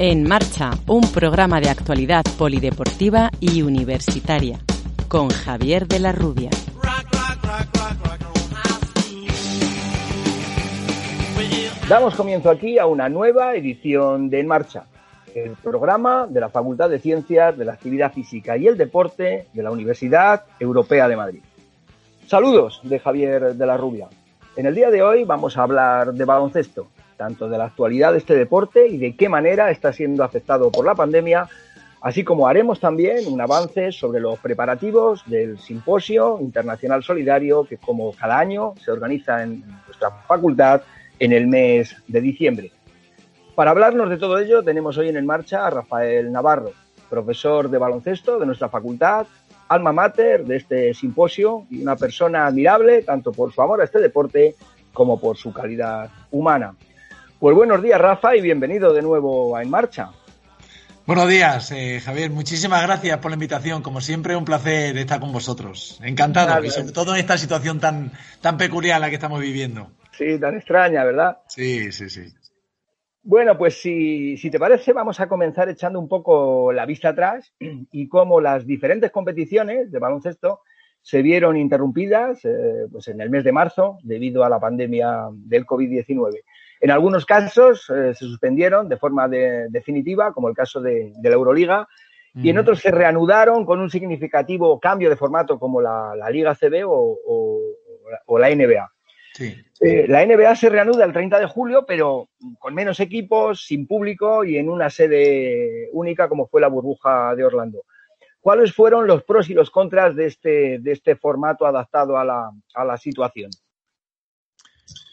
En marcha, un programa de actualidad polideportiva y universitaria con Javier de la Rubia. Damos comienzo aquí a una nueva edición de En Marcha, el programa de la Facultad de Ciencias de la Actividad Física y el Deporte de la Universidad Europea de Madrid. Saludos de Javier de la Rubia. En el día de hoy vamos a hablar de baloncesto, tanto de la actualidad de este deporte y de qué manera está siendo afectado por la pandemia, así como haremos también un avance sobre los preparativos del Simposio Internacional Solidario que como cada año se organiza en nuestra facultad en el mes de diciembre. Para hablarnos de todo ello tenemos hoy en Marcha a Rafael Navarro, profesor de baloncesto de nuestra facultad, alma mater de este simposio y una persona admirable tanto por su amor a este deporte como por su calidad humana. Pues buenos días Rafa y bienvenido de nuevo a En Marcha. Buenos días, eh, Javier. Muchísimas gracias por la invitación. Como siempre, un placer estar con vosotros. Encantado, y sobre todo en esta situación tan, tan peculiar la que estamos viviendo. Sí, tan extraña, ¿verdad? Sí, sí, sí. Bueno, pues si, si, te parece, vamos a comenzar echando un poco la vista atrás y cómo las diferentes competiciones de baloncesto se vieron interrumpidas eh, pues en el mes de marzo debido a la pandemia del COVID-19. En algunos casos eh, se suspendieron de forma de, definitiva, como el caso de, de la Euroliga, y en otros se reanudaron con un significativo cambio de formato como la, la Liga CB o, o, o la NBA. Sí. Eh, la NBA se reanuda el 30 de julio, pero con menos equipos, sin público y en una sede única como fue la burbuja de Orlando. ¿Cuáles fueron los pros y los contras de este, de este formato adaptado a la, a la situación?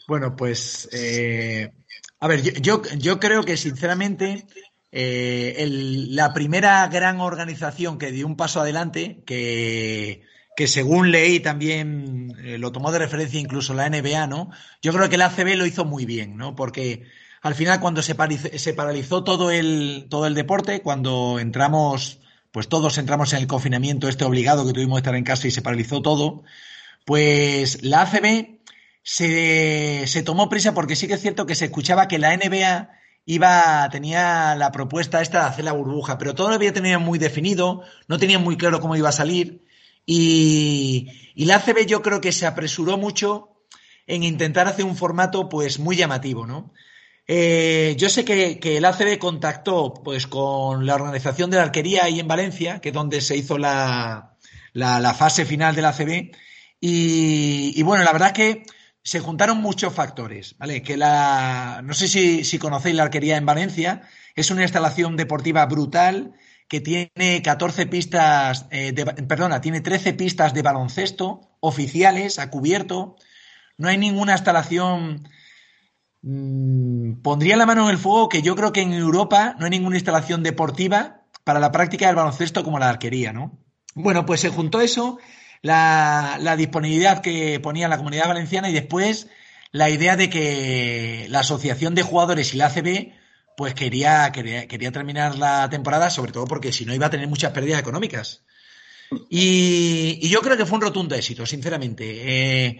Bueno, pues, eh, a ver, yo, yo, creo que sinceramente eh, el, la primera gran organización que dio un paso adelante, que que según leí también eh, lo tomó de referencia incluso la NBA, ¿no? Yo creo que la ACB lo hizo muy bien, ¿no? Porque al final cuando se, se paralizó todo el, todo el deporte, cuando entramos, pues todos entramos en el confinamiento este obligado que tuvimos que estar en casa y se paralizó todo, pues la ACB se, se tomó prisa porque sí que es cierto que se escuchaba que la NBA iba, tenía la propuesta esta de hacer la burbuja, pero todo lo había tenido muy definido, no tenían muy claro cómo iba a salir. Y, y, la ACB yo creo que se apresuró mucho en intentar hacer un formato pues muy llamativo, ¿no? Eh, yo sé que, que, el ACB contactó pues con la organización de la arquería ahí en Valencia, que es donde se hizo la, la, la fase final del ACB. Y, y, bueno, la verdad es que se juntaron muchos factores, ¿vale? Que la, no sé si, conocéis la arquería en Valencia, es una instalación deportiva brutal que tiene 14 pistas, eh, de, perdona, tiene 13 pistas de baloncesto oficiales a cubierto. No hay ninguna instalación. Mmm, pondría la mano en el fuego que yo creo que en Europa no hay ninguna instalación deportiva para la práctica del baloncesto como la arquería, ¿no? Bueno, pues se juntó eso, la, la disponibilidad que ponía la comunidad valenciana y después la idea de que la asociación de jugadores y la ACB pues quería, quería, quería terminar la temporada, sobre todo porque si no iba a tener muchas pérdidas económicas. Y, y yo creo que fue un rotundo éxito, sinceramente. Eh,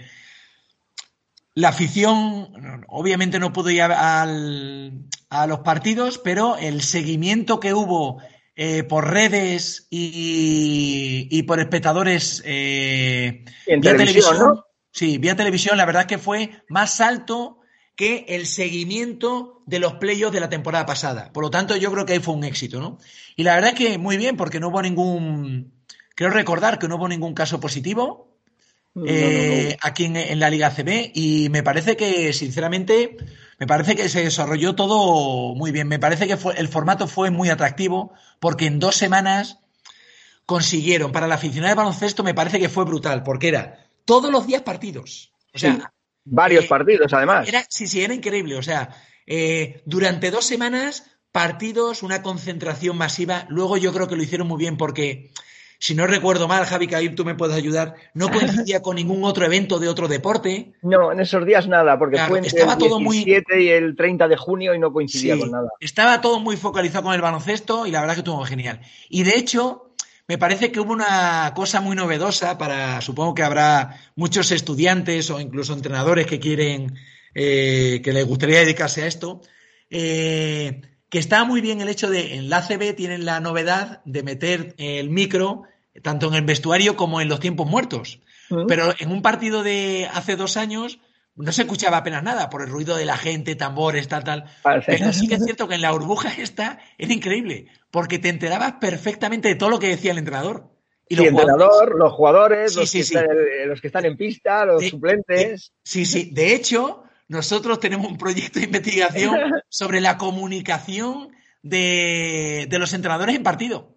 la afición, obviamente no pudo ir al, a los partidos, pero el seguimiento que hubo eh, por redes y, y, por espectadores eh, vía televisión, televisión ¿no? sí, vía televisión, la verdad es que fue más alto que el seguimiento de los playoffs de la temporada pasada. Por lo tanto, yo creo que ahí fue un éxito, ¿no? Y la verdad es que muy bien, porque no hubo ningún. Creo recordar que no hubo ningún caso positivo no, eh, no. aquí en, en, la Liga CB y me parece que, sinceramente, me parece que se desarrolló todo muy bien. Me parece que fue, el formato fue muy atractivo porque en dos semanas consiguieron, para la aficionada de baloncesto, me parece que fue brutal, porque era todos los días partidos. O sea, sí. Varios eh, partidos, además. Era, sí, sí, era increíble. O sea, eh, durante dos semanas, partidos, una concentración masiva. Luego yo creo que lo hicieron muy bien porque si no recuerdo mal, Javi Caib, tú me puedes ayudar, no coincidía con ningún otro evento de otro deporte. No, en esos días nada, porque fue entre estaba el 17 muy... y el 30 de junio y no coincidía con nada. Estaba todo muy focalizado con el baloncesto y la verdad que estuvo genial. Y de hecho, me parece que hubo una cosa muy novedosa para, supongo que habrá muchos estudiantes o incluso entrenadores que quieren, eh, que les gustaría dedicarse a esto. Eh, que está muy bien el hecho de en la CB tienen la novedad de meter el micro tanto en el vestuario como en los tiempos muertos. Mm. Pero en un partido de hace dos años no se escuchaba apenas nada por el ruido de la gente, tambores, tal, tal. Pero sí que es cierto que en la burbuja esta era increíble, porque te enterabas perfectamente de todo lo que decía el entrenador. Y los el entrenador, los jugadores, los, que Están, los, que Están, en pista, los suplentes. sí, sí. De hecho, nosotros tenemos un proyecto de investigación sobre la comunicación de, los entrenadores en partido.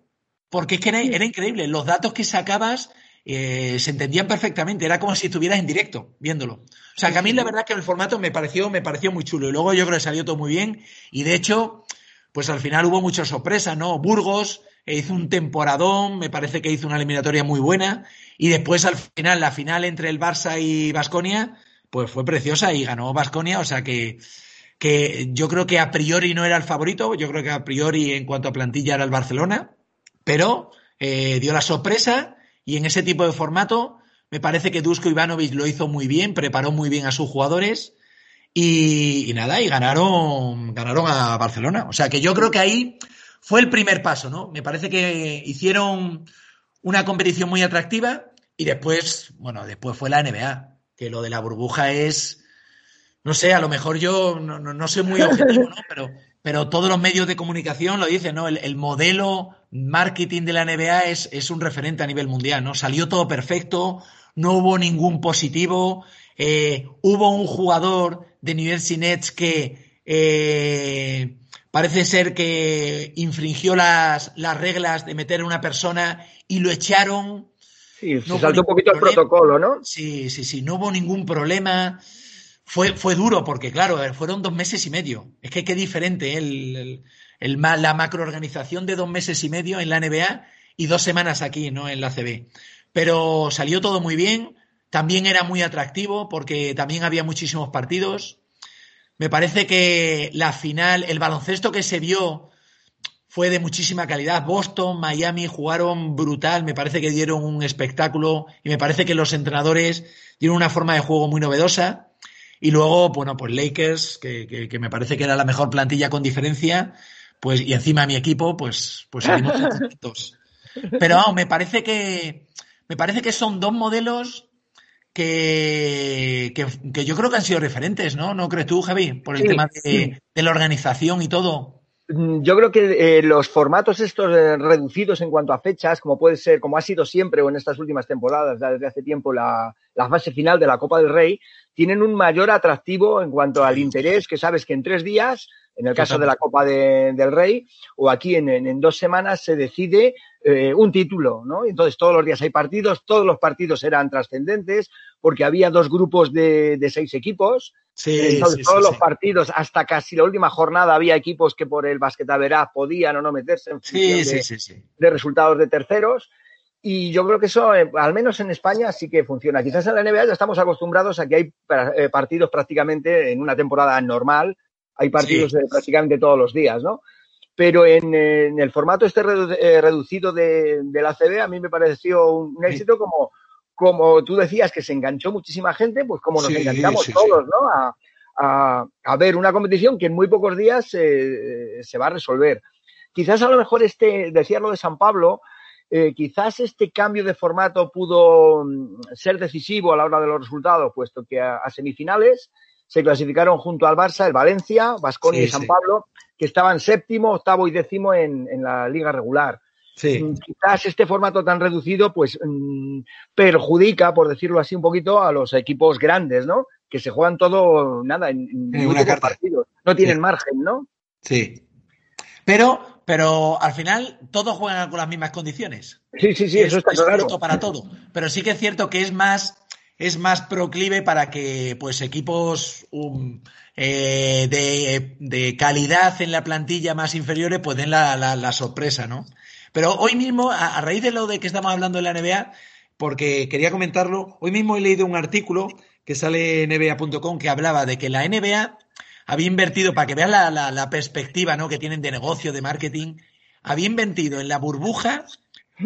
Porque es que era, increíble. Los datos que sacabas eh, se entendían perfectamente. Era como si estuvieras en directo viéndolo. O sea, que a mí la verdad que el formato me pareció, me pareció muy chulo. Y luego yo creo que salió todo muy bien. Y de hecho, pues al final hubo muchas sorpresas, ¿no? Burgos eh, hizo un temporadón, me parece que hizo una eliminatoria muy buena. Y después al final, la final entre el Barça y Basconia, pues fue preciosa y ganó Vasconia, o sea que, que yo creo que a priori no era el favorito, yo creo que a priori en cuanto a plantilla era el Barcelona, pero eh, dio la sorpresa y en ese tipo de formato me parece que Dusko Ivanovic lo hizo muy bien, preparó muy bien a sus jugadores y, nada, y ganaron, ganaron a Barcelona. O sea que yo creo que ahí fue el primer paso, ¿no? Me parece que hicieron una competición muy atractiva y después, bueno, después fue la NBA que lo de la burbuja es, no sé, a lo mejor yo no, soy muy objetivo, ¿no? Pero, pero todos los medios de comunicación lo dicen, ¿no? El, modelo marketing de la NBA es, es, un referente a nivel mundial, ¿no? Salió todo perfecto, no hubo ningún positivo, eh, hubo un jugador de Jersey Nets que eh, parece ser que infringió las, las reglas de meter a una persona y lo echaron Sí, se saltó un poquito el protocolo, ¿no? Sí, sí, sí, no hubo ningún problema. Fue, fue duro porque, claro, fueron dos meses y medio. Es que qué diferente ¿eh? el, la macroorganización de dos meses y medio en la NBA y dos semanas aquí, ¿no? En la CB. Pero salió todo muy bien. También era muy atractivo porque también había muchísimos partidos. Me parece que la final, el baloncesto que se vio fue de muchísima calidad. Boston, Miami jugaron brutal, me parece que dieron un espectáculo y me parece que los entrenadores dieron una forma de juego muy novedosa. Y luego, bueno, pues Lakers, que, que, me parece que era la mejor plantilla con diferencia, pues, y encima mi equipo, pues, pues salimos Pero vamos, me parece que, me parece que son dos modelos que, que, yo creo que han sido referentes, ¿no? ¿No crees tú, Javi? Por el tema de, de la organización y todo. Mm, yo creo que eh, los formatos estos eh, reducidos en cuanto a fechas, como puede ser, como ha sido siempre o en estas últimas temporadas, desde hace tiempo, la, la fase final de la Copa del Rey, tienen un mayor atractivo en cuanto al interés, que sabes que en tres días, en el caso de la Copa del Rey, o aquí en, en, dos semanas, se decide eh, un título, ¿no? Entonces todos los días hay partidos, todos los partidos eran trascendentes, porque había dos grupos de, de seis equipos. Sí, todos los partidos, hasta casi la última jornada, había equipos que por el basquetaveraz podían o no meterse en función de resultados de terceros. Y yo creo que eso, eh, al menos en España, sí que funciona. Quizás en la NBA ya estamos acostumbrados a que hay eh, partidos prácticamente en una temporada normal, hay partidos prácticamente todos los días, ¿no? Pero en, el formato este eh, reducido de, la CB, a mí me pareció un, éxito como, como tú decías, que se enganchó muchísima gente, pues como nos enganchamos todos, ¿no? A, a, ver una competición que en muy pocos días se va a resolver. Quizás a lo mejor este, decía lo de San Pablo, eh, quizás este cambio de formato pudo mm, ser decisivo a la hora de los resultados, puesto que a, semifinales se clasificaron junto al Barça, el Valencia, Vasconia y San Pablo, que estaban séptimo, octavo y décimo en, la liga regular. Mm, quizás este formato tan reducido, pues mm, perjudica, por decirlo así un poquito, a los equipos grandes, ¿no? Que se juegan todo, nada, en, en partidos. No tienen margen, ¿no? Sí. Pero pero al final todos juegan con las mismas condiciones. Sí, sí, sí, eso está es claro. para todo. Pero sí que es cierto que es más es más proclive para que pues equipos um, eh, de, calidad en la plantilla más inferiores pues den la, sorpresa, ¿no? Pero hoy mismo, a, raíz de lo de que estamos hablando de la NBA, porque quería comentarlo, hoy mismo he leído un artículo que sale en NBA.com que hablaba de que la NBA había invertido, para que vean la, perspectiva ¿no? que tienen de negocio, de marketing, había invertido en la burbuja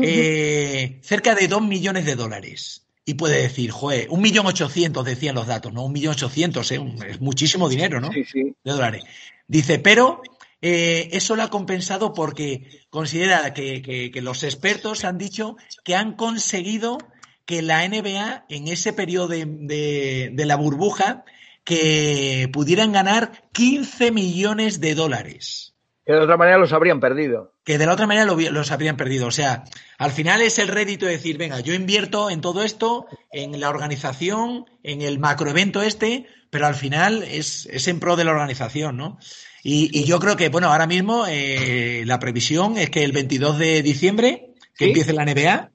eh, cerca de 2 millones de dólares. Y puede decir, joder, un millón ochocientos decían los datos, ¿no? Un millón ochocientos, ¿eh? es muchísimo dinero, ¿no? Sí, sí. De dólares. Dice, pero eh, eso lo ha compensado porque considera que, los expertos han dicho que han conseguido que la NBA en ese periodo de, de la burbuja que pudieran ganar 15 millones de dólares. Que de otra manera los habrían perdido. Que de la otra manera los habrían perdido. O sea, al final es el rédito de decir, venga, yo invierto en todo esto, en la organización, en el macroevento este, pero al final es, es en pro de la organización, ¿no? Y, yo creo que, bueno, ahora mismo eh, la previsión es que el 22 de diciembre, que empiece la NBA,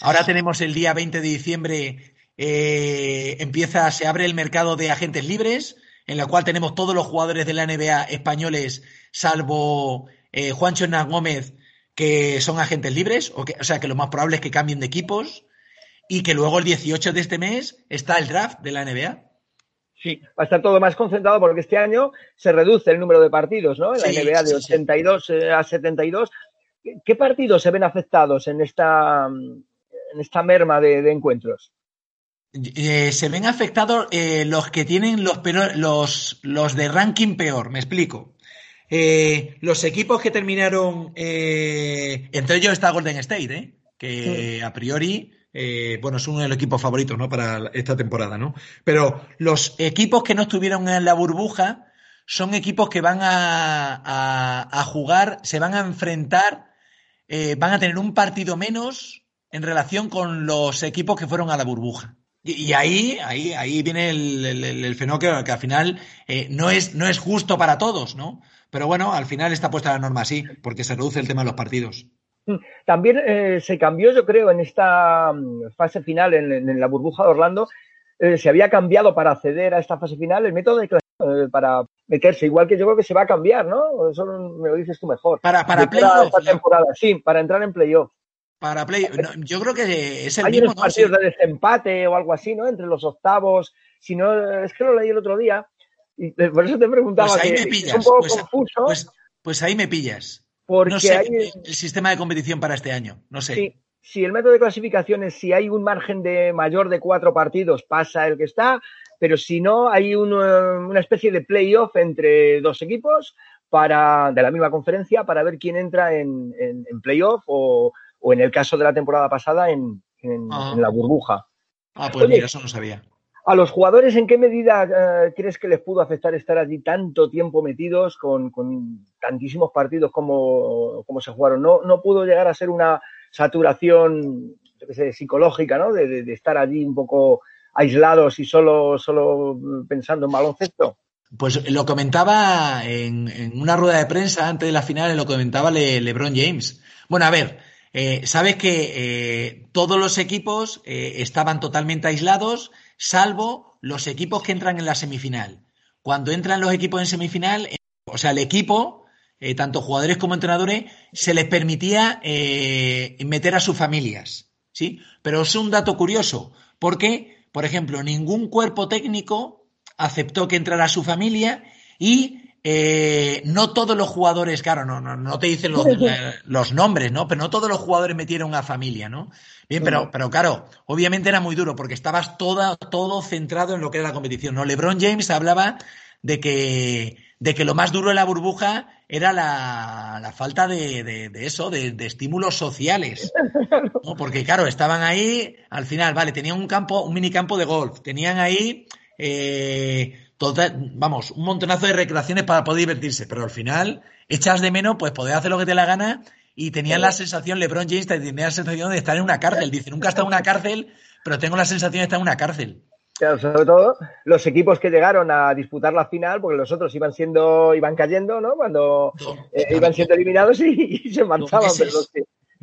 ahora tenemos el día 20 de diciembre, eh, empieza, se abre el mercado de agentes libres, en la cual tenemos todos los jugadores de la NBA españoles, salvo eh, Juancho Hernán Gómez, que son agentes libres, o, que, o sea que lo más probable es que cambien de equipos, y que luego el 18 de este mes está el draft de la NBA. Sí, va a estar todo más concentrado porque este año se reduce el número de partidos, ¿no? En la NBA de 82 eh, a 72. ¿Qué partidos se ven afectados en esta, en esta merma de encuentros? Eh, se ven afectados eh, los que tienen los, los, los de ranking peor, me explico. Eh, los equipos que terminaron, entre ellos está Golden State, que a priori, bueno, es uno de los equipos favoritos ¿no? para esta temporada, ¿no? Pero los equipos que no estuvieron en la burbuja son equipos que van a, a jugar, se van a enfrentar, van a tener un partido menos en relación con los equipos que fueron a la burbuja. Y, ahí, ahí, ahí viene el, fenómeno que, al final eh, no, es, no es justo para todos, ¿no? Pero bueno, al final está puesta la norma así, porque se reduce el tema de los partidos. Mm, también eh, se cambió, yo creo, en esta mm, fase final, en, la burbuja de Orlando, eh, se había cambiado para acceder a esta fase final el método de clasificación para meterse, igual que yo creo que se va a cambiar, ¿no? Eso me lo dices tú mejor. Para, para playoff. temporada, sí, para entrar en playoff. Para Play, yo creo que es el Hay unos partidos de desempate o algo así, ¿no? Entre los octavos. Si no, es que lo leí el otro día. Por eso te preguntaba. Pues ahí me pillas. un poco pues, confuso. Pues, pues, ahí me pillas. Porque no sé hay... el sistema de competición para este año. No sé. Sí, si el método de clasificación es si hay un margen de mayor de cuatro partidos, pasa el que está. Pero si no, hay una especie de playoff entre dos equipos para, de la misma conferencia para ver quién entra en, en, en playoff o, o en el caso de la temporada pasada en, ah. la burbuja. Ah, pues mira, eso no sabía. ¿A los jugadores en qué medida eh, crees que les pudo afectar estar allí tanto tiempo metidos con, tantísimos partidos como, se jugaron? ¿No, ¿No pudo llegar a ser una saturación psicológica, ¿no? De, estar allí un poco aislados y solo, solo pensando en baloncesto? Pues lo comentaba en, una rueda de prensa antes de la final, lo comentaba LeBron James. Bueno, a ver, eh, sabes que eh, todos los equipos eh, estaban totalmente aislados, salvo los equipos que entran en la semifinal. Cuando entran los equipos en semifinal, o sea, el equipo, tanto jugadores como entrenadores, se les permitía meter a sus familias. ¿sí? Pero es un dato curioso, porque, por ejemplo, ningún cuerpo técnico aceptó que entrara su familia y eh, no todos los jugadores, claro, no, no, no te dicen los, eh, los, nombres, ¿no? Pero no todos los jugadores metieron a familia, ¿no? Bien, pero, pero claro, obviamente era muy duro porque estabas toda, todo centrado en lo que era la competición, ¿no? LeBron James hablaba de que, de que lo más duro de la burbuja era la, la falta de, de, eso, de, estímulos sociales. ¿no? Porque, claro, estaban ahí, al final, vale, tenían un campo, un minicampo de golf, tenían ahí eh, vamos, un montonazo de recreaciones para poder divertirse, pero al final echas de menos pues poder hacer lo que te la gana y tenían la sensación, LeBron James tenía la sensación de estar en una cárcel. Dice, nunca he estado en una cárcel, pero tengo la sensación de estar en una cárcel. Claro, sobre todo los equipos que llegaron a disputar la final, porque los otros iban siendo, iban cayendo, ¿no? Cuando eh, iban siendo eliminados y, se marchaban. Dos meses,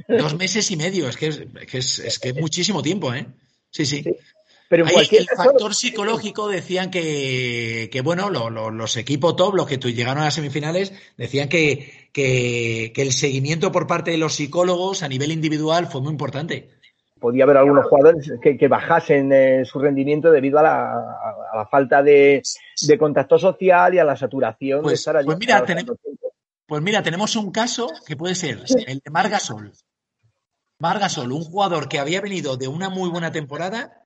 dos meses, y medio, es que es, que es, que muchísimo tiempo, ¿eh? sí. sí. Pero en cualquier el factor psicológico decían que, bueno, los equipos top, los que llegaron a las semifinales, decían que, que, el seguimiento por parte de los psicólogos a nivel individual fue muy importante. Podía haber algunos jugadores que, bajasen eh, su rendimiento debido a la, falta de, contacto social y a la saturación pues, de estar allí. Pues mira, tenemos, pues mira, tenemos un caso que puede ser el de Margasol. Margasol, un jugador que había venido de una muy buena temporada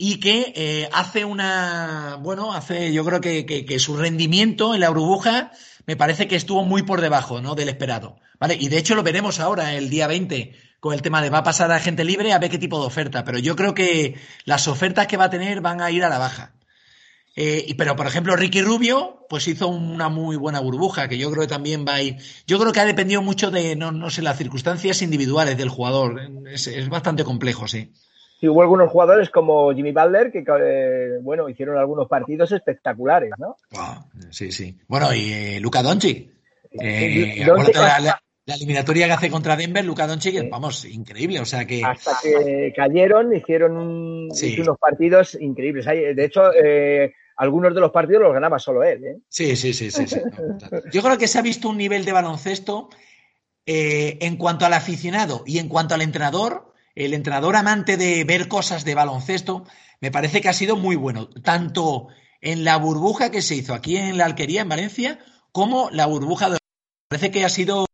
y que eh, hace una, bueno, hace, yo creo que, que, su rendimiento en la burbuja me parece que estuvo muy por debajo, ¿no? Del esperado, ¿vale? Y de hecho lo veremos ahora, el día 20, con el tema de va a pasar a gente libre a ver qué tipo de oferta, pero yo creo que las ofertas que va a tener van a ir a la baja. Eh, pero, por ejemplo, Ricky Rubio, pues hizo una muy buena burbuja, que yo creo que también va a ir. Yo creo que ha dependido mucho de, no, no sé, las circunstancias individuales del jugador. Es, es bastante complejo, sí. Sí, hubo algunos jugadores como Jimmy Butler que, eh, bueno, hicieron algunos partidos espectaculares, ¿no? sí, sí. Bueno, y eh, Luca Doncic. Eh, la, eliminatoria que hace contra Denver, Luca Doncic, vamos, increíble, o sea que... Hasta que cayeron, hicieron unos partidos increíbles. De hecho, algunos de los partidos los ganaba solo él, ¿eh? Sí, sí, sí, sí. sí. Yo creo que se ha visto un nivel de baloncesto en cuanto al aficionado y en cuanto al entrenador el entrenador amante de ver cosas de baloncesto, me parece que ha sido muy bueno, tanto en la burbuja que se hizo aquí en la Alquería, en Valencia, como la burbuja de... Parece que ha sido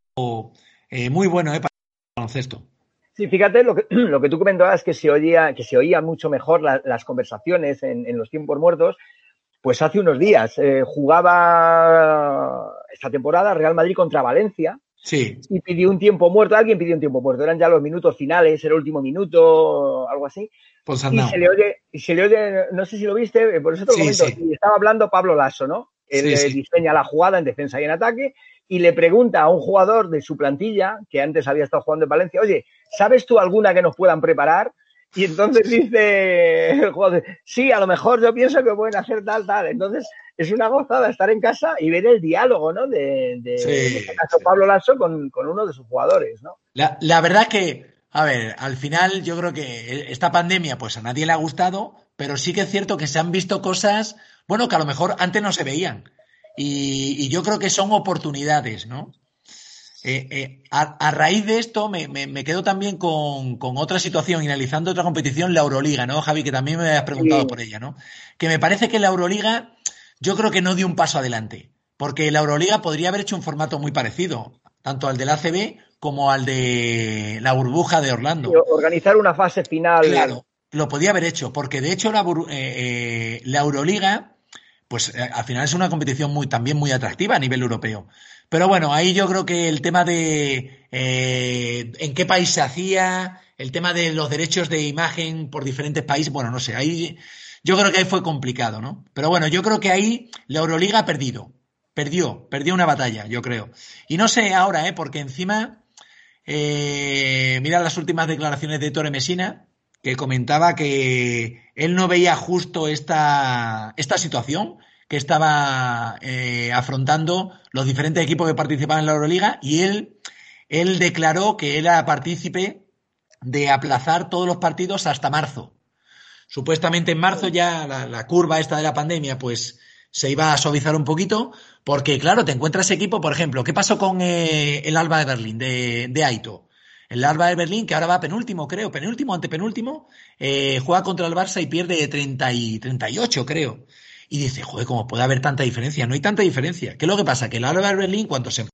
eh, muy bueno eh, para el baloncesto. Sí, fíjate, lo que, lo que tú comentabas que se oía, que se oía mucho mejor las conversaciones en, los tiempos muertos. Pues hace unos días eh, jugaba esta temporada Real Madrid contra Valencia Sí. Y pidió un tiempo muerto, alguien pidió un tiempo muerto, eran ya los minutos finales, el último minuto, algo así. Pues y se le oye, se le oye, no sé si lo viste, por eso te lo comento, y estaba hablando Pablo Lasso, ¿no? Él diseña la jugada en defensa y en ataque, y le pregunta a un jugador de su plantilla, que antes había estado jugando en Valencia, oye, ¿sabes tú alguna que nos puedan preparar? Y entonces dice el jugador, sí, a lo mejor yo pienso que pueden hacer tal, tal. Entonces, es una gozada estar en casa y ver el diálogo, ¿no? De, de, este caso Pablo Lasso con, uno de sus jugadores, ¿no? La, la verdad que, a ver, al final yo creo que esta pandemia, pues a nadie le ha gustado, pero sí que es cierto que se han visto cosas, bueno, que a lo mejor antes no se veían. Y, y yo creo que son oportunidades, ¿no? Eh, eh, a, raíz de esto me, me, quedo también con, con, otra situación, analizando otra competición, la Euroliga, ¿no, Javi? Que también me has preguntado por ella, ¿no? Que me parece que la Euroliga yo creo que no dio un paso adelante, porque la Euroliga podría haber hecho un formato muy parecido, tanto al del ACB como al de la burbuja de Orlando. Organizar una fase final. Claro, lo podía haber hecho, porque de hecho la, eh, eh, la Euroliga, pues eh, al final es una competición muy, también muy atractiva a nivel europeo. Pero bueno, ahí yo creo que el tema de en qué país se hacía, el tema de los derechos de imagen por diferentes países, bueno, no sé, ahí yo creo que ahí fue complicado, ¿no? Pero bueno, yo creo que ahí la Euroliga ha perdido. Perdió, perdió una batalla, yo creo. Y no sé ahora, ¿eh? Porque encima, eh, mira las últimas declaraciones de Torre Mesina, que comentaba que él no veía justo esta, esta situación que estaba eh, afrontando los diferentes equipos que participaban en la Euroliga y él, él declaró que era partícipe de aplazar todos los partidos hasta marzo. Supuestamente en marzo ya la, curva esta de la pandemia pues se iba a suavizar un poquito, porque claro, te encuentras equipo, por ejemplo, ¿qué pasó con eh, el Alba de Berlín, de, Aito? El Alba de Berlín, que ahora va penúltimo, creo, penúltimo, antepenúltimo, eh, juega contra el Barça y pierde 30 y 38, creo. Y dice, joder, ¿cómo puede haber tanta diferencia? No hay tanta diferencia. ¿Qué es lo que pasa? Que el Alba de Berlín, cuando se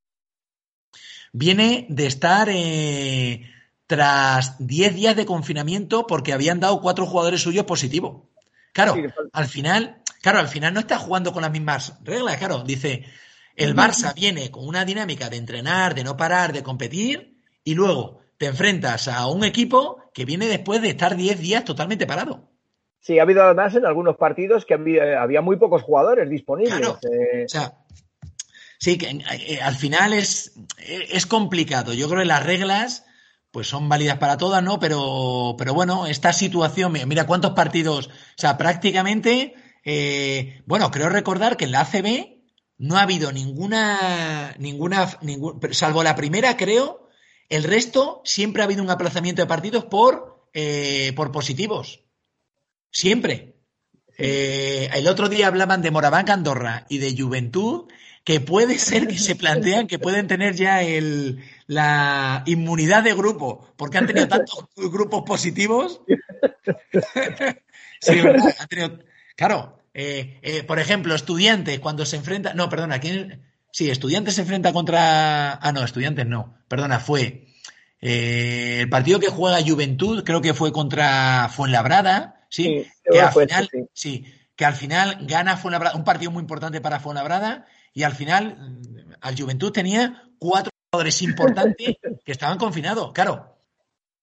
viene de estar eh, tras 10 días de confinamiento porque habían dado cuatro jugadores suyos positivos. Claro, al final, claro, al final no está jugando con las mismas reglas, claro, dice, el Barça viene con una dinámica de entrenar, de no parar, de competir, y luego te enfrentas a un equipo que viene después de estar 10 días totalmente parado. Sí, ha habido además en algunos partidos que había, muy pocos jugadores disponibles. Eh. O sea, sí, que eh, al final es, es complicado. Yo creo que las reglas pues son válidas para todas, ¿no? Pero, pero bueno, esta situación, mira cuántos partidos, o sea, prácticamente, eh, bueno, creo recordar que en la ACB no ha habido ninguna, ninguna, ningún, salvo la primera, creo, el resto siempre ha habido un aplazamiento de partidos por, eh, por positivos. Siempre. Eh, el otro día hablaban de Moraván Andorra y de Juventud, que puede ser que se plantean que pueden tener ya el, la inmunidad de grupo, porque han tenido tantos grupos positivos. sí, ¿verdad? Han tenido, claro, eh, eh, por ejemplo, estudiantes cuando se enfrenta, no, perdona, ¿quién? Sí, estudiantes se enfrenta contra, ah, no, estudiantes no, perdona, fue eh, el partido que juega Juventud, creo que fue contra Fuenlabrada, sí, que al final, sí. que al final gana Fuenlabrada, un partido muy importante para Fuenlabrada, y al final mm, al Juventud tenía cuatro jugadores importantes que estaban confinados, claro.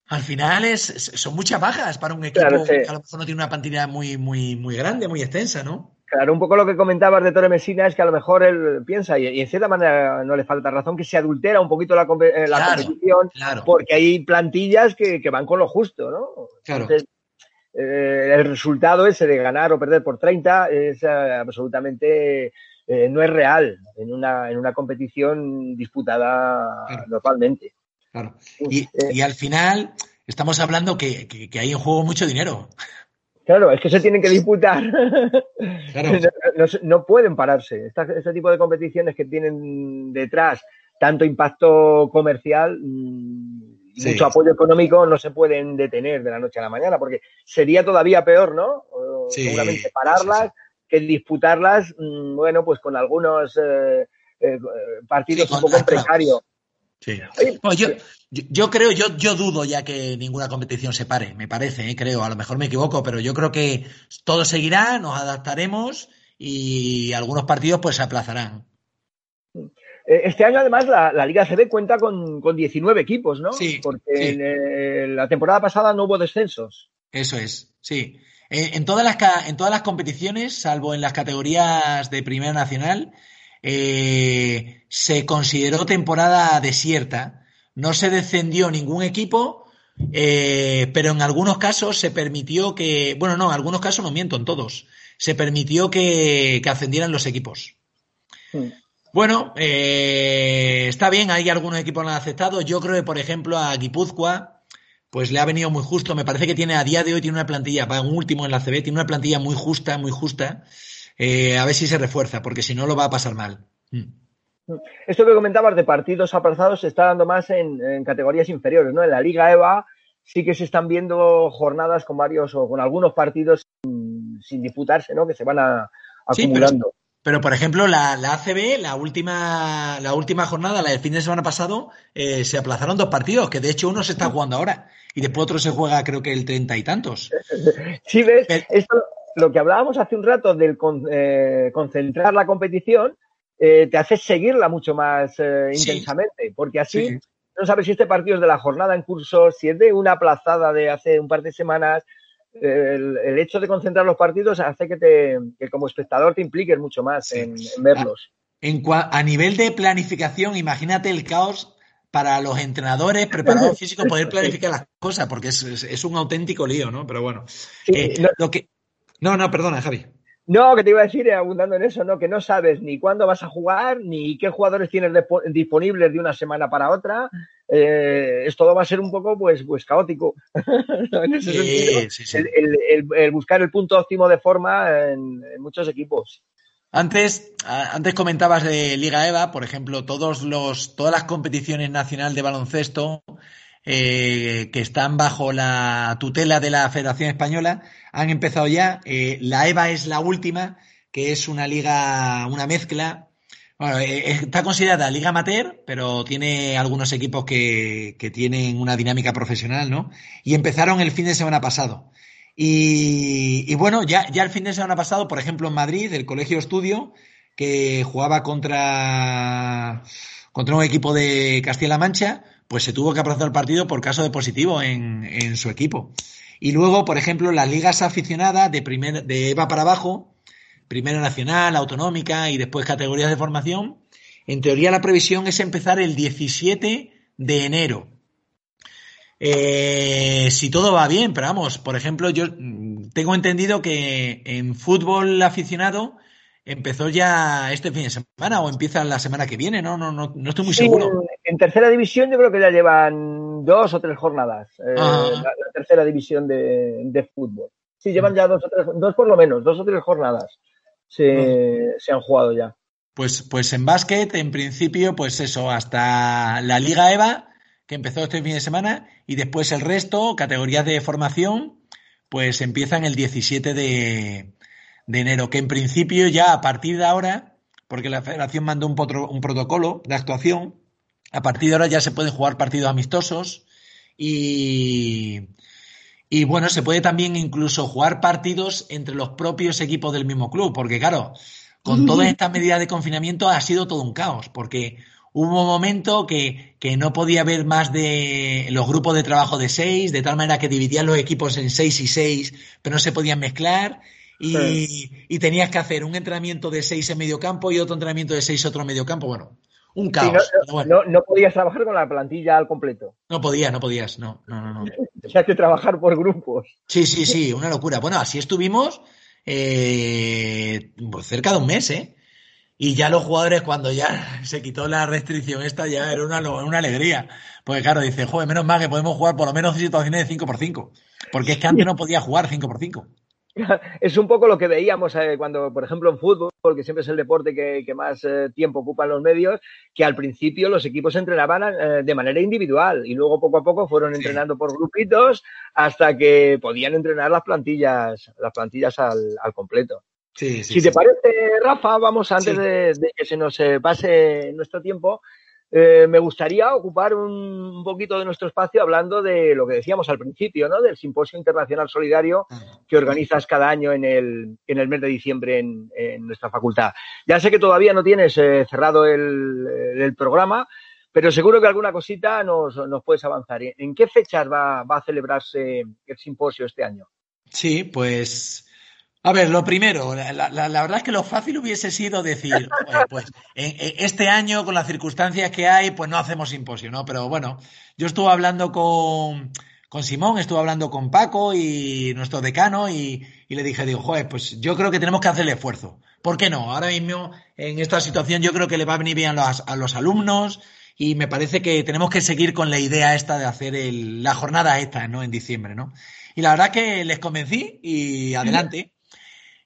Al final es, son muchas bajas para un equipo que a lo mejor no tiene una plantilla muy, muy, muy grande, muy extensa, ¿no? Claro, un poco lo que comentabas de Torre Messina es que a lo mejor él piensa, y, en cierta manera no le falta razón, que se adultera un poquito la, eh, competición, porque hay plantillas que, van con lo justo, ¿no? Claro. Eh, el resultado ese de ganar o perder por 30 es eh, no es real en una, en una competición disputada normalmente. Claro. Y, al final estamos hablando que, que hay en juego mucho dinero. Claro, es que se tienen que disputar. No, pueden pararse. este tipo de competiciones que tienen detrás tanto impacto comercial mm, y mucho apoyo económico no se pueden detener de la noche a la mañana, porque sería todavía peor, ¿no? Seguramente pararlas que disputarlas, mm, bueno, pues con algunos eh, eh, partidos un poco precarios. Sí. yo, creo, yo, yo dudo ya que ninguna competición se pare, me parece, ¿eh? creo, a lo mejor me equivoco, pero yo creo que todo seguirá, nos adaptaremos y algunos partidos pues se aplazarán. Este año, además, la, Liga CB cuenta con, con, 19 equipos, ¿no? Sí. Porque En, eh, la temporada pasada no hubo descensos. Eso es, sí. En, todas las, en todas las competiciones, salvo en las categorías de Primera Nacional, eh, se consideró temporada desierta. No se descendió ningún equipo, eh, pero en algunos casos se permitió que, bueno, no, en algunos casos no miento, en todos, se permitió que, ascendieran los equipos. Bueno, eh, está bien, hay algunos equipos que lo han aceptado. Yo creo que, por ejemplo, a Guipúzcoa, pues le ha venido muy justo. Me parece que tiene a día de hoy tiene una plantilla, va un último en la CB, tiene una plantilla muy justa, muy justa. Eh, a ver si se refuerza, porque si no lo va a pasar mal. Mm. Esto que comentabas de partidos aplazados se está dando más en, categorías inferiores, ¿no? En la Liga EVA sí que se están viendo jornadas con varios o con algunos partidos sin, disputarse, ¿no? Que se van a, acumulando. Pero, por ejemplo, la, ACB, la última, la última jornada, la del fin de semana pasado, eh, se aplazaron dos partidos, que de hecho uno se está jugando ahora y después otro se juega creo que el treinta y tantos. Sí, ves, esto, lo que hablábamos hace un rato del eh, concentrar la competición, eh, te hace seguirla mucho más eh, intensamente, porque así no sabes si este partido es de la jornada en curso, si es de una plazada de hace un par de semanas. El, hecho de concentrar los partidos hace que, te, que como espectador te impliques mucho más en, verlos. A, nivel de planificación, imagínate el caos para los entrenadores, preparadores físicos, poder planificar las cosas, porque es, un auténtico lío, ¿no? Pero bueno, lo que no, no, perdona, Javi. No, que te iba a decir, eh, abundando en eso, ¿no? Que no sabes ni cuándo vas a jugar, ni qué jugadores tienes disponibles de una semana para otra. Eh, es todo va a ser un poco, pues, pues caótico. en ese sentido, sí, sí. El, buscar el punto óptimo de forma en, muchos equipos. Antes, antes comentabas de Liga EVA, por ejemplo, todos los, todas las competiciones nacionales de baloncesto eh, que están bajo la tutela de la Federación Española han empezado ya. Eh, la EVA es la última, que es una liga, una mezcla. Bueno, eh, está considerada liga amateur, pero tiene algunos equipos que, tienen una dinámica profesional, ¿no? Y empezaron el fin de semana pasado. Y, bueno, ya, ya el fin de semana pasado, por ejemplo, en Madrid, el Colegio Estudio, que jugaba contra, contra un equipo de Castilla-La Mancha, pues se tuvo que aplazar el partido por caso de positivo en, su equipo. Y luego, por ejemplo, las ligas aficionadas de, primer, de EVA para abajo, Primera Nacional, Autonómica y después categorías de formación, en teoría la previsión es empezar el 17 de enero. Eh, si todo va bien, pero vamos, por ejemplo, yo tengo entendido que en fútbol aficionado empezó ya este fin de semana o empieza la semana que viene, ¿no? No, no, no estoy muy seguro. En, tercera división yo creo que ya llevan dos o tres jornadas, eh, la, tercera división de, fútbol. Sí, llevan ya dos o tres, dos por lo menos, dos o tres jornadas se, se han jugado ya. Pues, pues en básquet, en principio, pues eso, hasta la Liga EVA, que empezó este fin de semana, y después el resto, categorías de formación, pues empiezan el 17 de, de enero, que en principio ya a partir de ahora, porque la federación mandó un, un protocolo de actuación, a partir de ahora ya se pueden jugar partidos amistosos y, y bueno, se puede también incluso jugar partidos entre los propios equipos del mismo club, porque claro, con todas estas medidas de confinamiento ha sido todo un caos, porque hubo un momento que, que, no podía haber más de los grupos de trabajo de seis, de tal manera que dividían los equipos en seis y seis, pero no se podían mezclar. Y, y tenías que hacer un entrenamiento de seis en medio campo y otro entrenamiento de seis otro en medio campo. Bueno, un caos. no, no, podías trabajar con la plantilla al completo. No podías, no podías, no, no, no. no. Tenías que trabajar por grupos. Sí, sí, sí, una locura. Bueno, así estuvimos eh, pues cerca de un mes, ¿eh? Y ya los jugadores, cuando ya se quitó la restricción esta, ya era una, una alegría. Porque claro, dice, joder, menos mal que podemos jugar por lo menos situaciones de 5x5. Porque es que antes no podía jugar 5x5. es un poco lo que veíamos eh, cuando, por ejemplo, en fútbol, que siempre es el deporte que, que más eh, tiempo ocupan los medios, que al principio los equipos entrenaban eh, de manera individual y luego poco a poco fueron entrenando por grupitos hasta que podían entrenar las plantillas, las plantillas al, al completo. Sí, sí, si te parece, Rafa, vamos antes de, de, que se nos pase nuestro tiempo, eh, me gustaría ocupar un, poquito de nuestro espacio hablando de lo que decíamos al principio, ¿no? Del Simposio Internacional Solidario que organizas cada año en el, en el mes de diciembre en, en nuestra facultad. Ya sé que todavía no tienes eh, cerrado el, el, programa, pero seguro que alguna cosita nos, nos puedes avanzar. ¿En qué fechas va, va a celebrarse el simposio este año? Sí, pues a ver, lo primero, la, la, la, verdad es que lo fácil hubiese sido decir, pues en, en este año con las circunstancias que hay, pues no hacemos simposio, ¿no? Pero bueno, yo estuve hablando con, con Simón, estuve hablando con Paco y nuestro decano y, y, le dije, digo, joder, pues yo creo que tenemos que hacer el esfuerzo. ¿Por qué no? Ahora mismo, en esta situación, yo creo que le va a venir bien a los, a los alumnos y me parece que tenemos que seguir con la idea esta de hacer el, la jornada esta, ¿no? En diciembre, ¿no? Y la verdad que les convencí y adelante.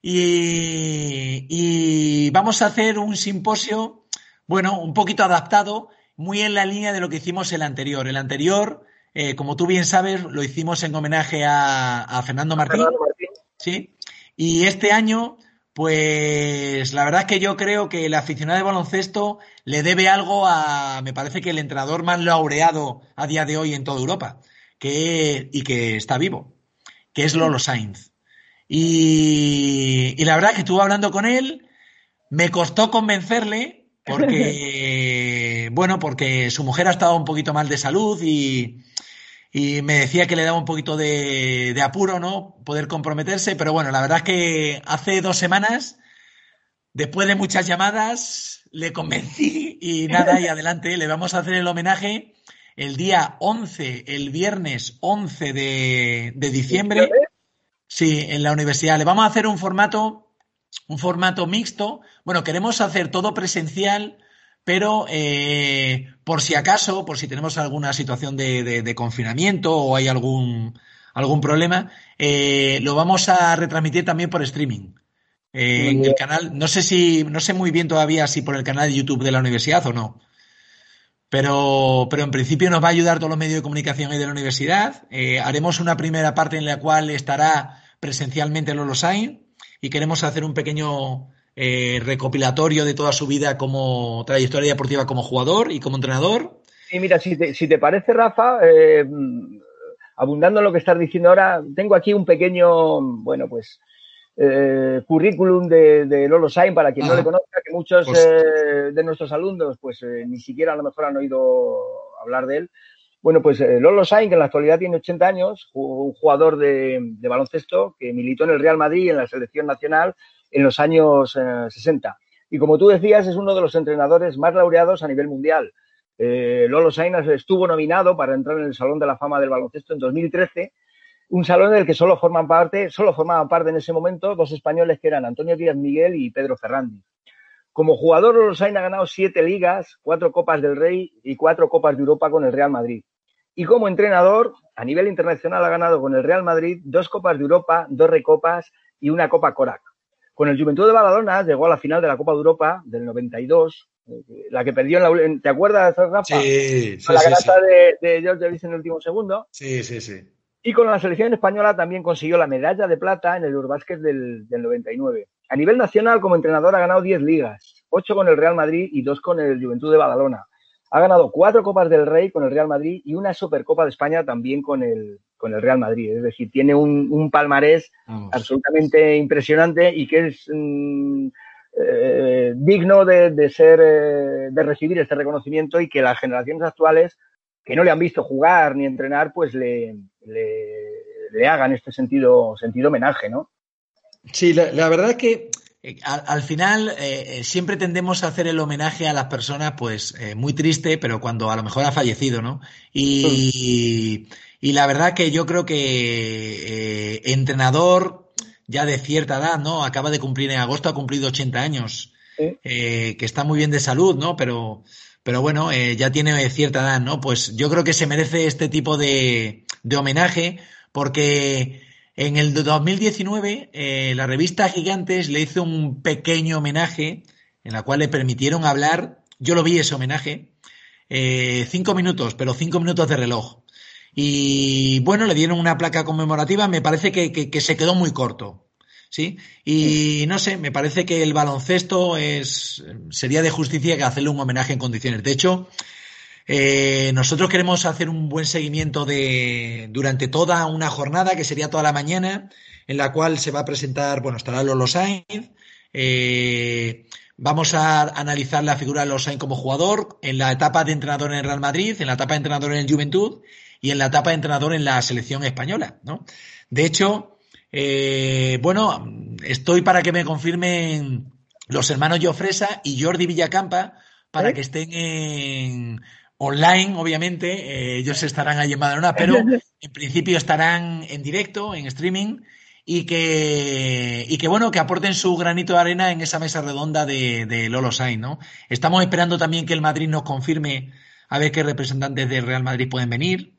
Y, y, vamos a hacer un simposio, bueno, un poquito adaptado, muy en la línea de lo que hicimos el anterior. El anterior, eh, como tú bien sabes, lo hicimos en homenaje a, a Fernando Martín. Fernando Martín. Sí. Y este año, pues la verdad es que yo creo que el aficionado de baloncesto le debe algo a, me parece que el entrenador más laureado a día de hoy en toda Europa, que, y que está vivo, que es Lolo Sainz. Y, y, la verdad que estuve hablando con él, me costó convencerle, porque, bueno, porque su mujer ha estado un poquito mal de salud y, y me decía que le daba un poquito de, de, apuro, ¿no? Poder comprometerse, pero bueno, la verdad es que hace dos semanas, después de muchas llamadas, le convencí y nada, y adelante, le vamos a hacer el homenaje el día 11, el viernes 11 de, de diciembre. Sí, en la universidad. Le vamos a hacer un formato, un formato mixto. Bueno, queremos hacer todo presencial, pero eh, por si acaso, por si tenemos alguna situación de, confinamiento o hay algún, algún problema, eh, lo vamos a retransmitir también por streaming. Eh, en el canal, no sé si, no sé muy bien todavía si por el canal de YouTube de la universidad o no. Pero, pero en principio nos va a ayudar todos los medios de comunicación y de la universidad. Haremos una primera parte en la cual estará presencialmente Lolo Sainz y queremos hacer un pequeño eh, recopilatorio de toda su vida como trayectoria deportiva como jugador y como entrenador. Sí, mira, si te, si te parece, Rafa, eh, abundando en lo que estás diciendo ahora, tengo aquí un pequeño, bueno, pues, eh, currículum de, de, Lolo Sainz, para quien no le conozca, que muchos pues... eh, de nuestros alumnos, pues, eh, ni siquiera a lo mejor han oído hablar de él. Bueno, pues eh, Lolo Sainz, que en la actualidad tiene 80 años, un jugador de, baloncesto que militó en el Real Madrid en la selección nacional en los años eh, 60. Y como tú decías, es uno de los entrenadores más laureados a nivel mundial. Eh, Lolo Sainz estuvo nominado para entrar en el Salón de la Fama del Baloncesto en 2013, un salón del que solo forman parte, solo formaban parte en ese momento dos españoles que eran Antonio Díaz Miguel y Pedro Ferrandi. Como jugador, Lolo Sainz ha ganado siete ligas, cuatro Copas del Rey y cuatro Copas de Europa con el Real Madrid Y como entrenador, a nivel internacional ha ganado con el Real Madrid dos Copas de Europa, dos Recopas y una Copa Corac. Con el Juventud de Badalona llegó a la final de la Copa de Europa del 92, eh, la que perdió en la... ¿Te acuerdas, Rafa? Sí, sí, Con la sí. de, de George Davis en el último segundo. Sí, sí, sí. Y con la selección española también consiguió la medalla de plata en el Eurobásquet del, del 99. A nivel nacional, como entrenador, ha ganado 10 ligas, 8 con el Real Madrid y 2 con el Juventud de Badalona. Ha ganado 4 Copas del Rey con el Real Madrid y una Supercopa de España también con el, con el Real Madrid. Es decir, tiene un, un palmarés Vamos. absolutamente impresionante y que es mm, eh, digno de, de ser, eh, de recibir este reconocimiento y que las generaciones actuales que no le han visto jugar ni entrenar, pues le, le, le hagan este sentido, sentido homenaje, ¿no? Sí, la, la verdad es que al, al final eh, eh, siempre tendemos a hacer el homenaje a las personas, pues eh, muy triste, pero cuando a lo mejor ha fallecido, ¿no? Y, y la verdad que yo creo que eh, entrenador ya de cierta edad, ¿no? Acaba de cumplir en agosto, ha cumplido 80 años, eh, que está muy bien de salud, ¿no? Pero, pero bueno, eh, ya tiene cierta edad, ¿no? Pues yo creo que se merece este tipo de, de homenaje porque en el 2019 eh, la revista Gigantes le hizo un pequeño homenaje en la cual le permitieron hablar, yo lo vi ese homenaje, eh, cinco minutos, pero cinco minutos de reloj. Y bueno, le dieron una placa conmemorativa, me parece que, que- que se quedó muy corto. ¿Sí? Y no sé, me parece que el baloncesto es, sería de justicia que hacerle un homenaje en condiciones. De hecho, eh, nosotros queremos hacer un buen seguimiento de durante toda una jornada, que sería toda la mañana, en la cual se va a presentar, bueno, estará Lolo Sainz, eh, vamos a analizar la figura de Lolo Sainz como jugador, en la etapa de entrenador en el Real Madrid, en la etapa de entrenador en el Juventud y en la etapa de entrenador en la selección española, ¿no? De hecho, eh, bueno, estoy para que me confirmen los hermanos Jofresa y Jordi Villacampa para ¿Eh? que estén en online, obviamente. Eh, ellos estarán allí en Badalona, pero en principio estarán en directo, en streaming, y que, y que bueno, que aporten su granito de arena en esa mesa redonda de, de Lolo Sainz, ¿no? Estamos esperando también que el Madrid nos confirme a ver qué representantes del Real Madrid pueden venir.